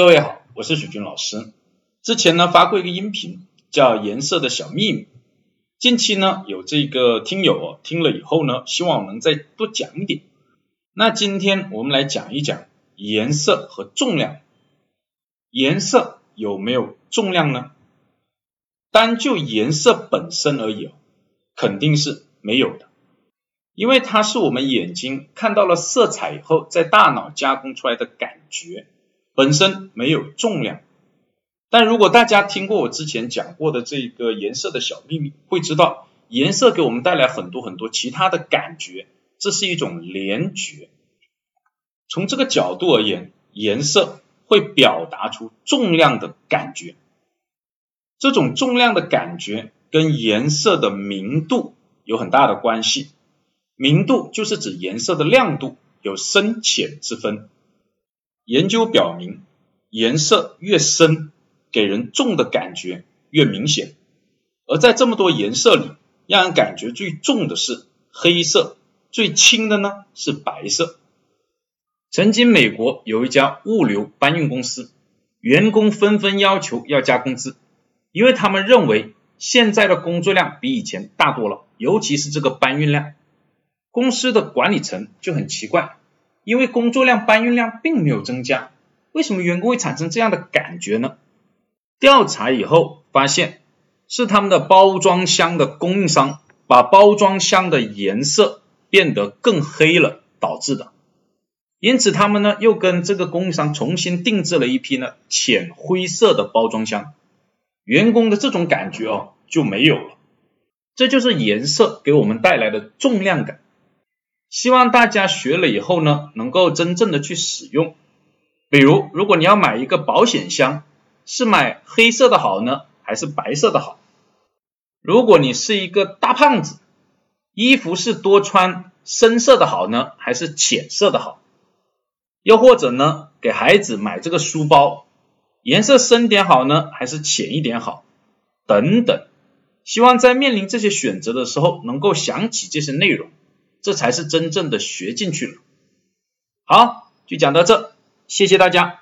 各位好，我是许军老师。之前呢发过一个音频，叫《颜色的小秘密》。近期呢有这个听友听了以后呢，希望能再多讲一点。那今天我们来讲一讲颜色和重量。颜色有没有重量呢？单就颜色本身而言，肯定是没有的，因为它是我们眼睛看到了色彩以后，在大脑加工出来的感觉。本身没有重量，但如果大家听过我之前讲过的这个颜色的小秘密，会知道颜色给我们带来很多很多其他的感觉，这是一种联觉。从这个角度而言，颜色会表达出重量的感觉，这种重量的感觉跟颜色的明度有很大的关系。明度就是指颜色的亮度有深浅之分。研究表明，颜色越深，给人重的感觉越明显。而在这么多颜色里，让人感觉最重的是黑色，最轻的呢是白色。曾经，美国有一家物流搬运公司，员工纷纷要求要加工资，因为他们认为现在的工作量比以前大多了，尤其是这个搬运量。公司的管理层就很奇怪。因为工作量搬运量并没有增加，为什么员工会产生这样的感觉呢？调查以后发现，是他们的包装箱的供应商把包装箱的颜色变得更黑了导致的。因此他们呢又跟这个供应商重新定制了一批呢浅灰色的包装箱，员工的这种感觉哦就没有了。这就是颜色给我们带来的重量感。希望大家学了以后呢，能够真正的去使用。比如，如果你要买一个保险箱，是买黑色的好呢，还是白色的好？如果你是一个大胖子，衣服是多穿深色的好呢，还是浅色的好？又或者呢，给孩子买这个书包，颜色深点好呢，还是浅一点好？等等。希望在面临这些选择的时候，能够想起这些内容。这才是真正的学进去了。好，就讲到这，谢谢大家。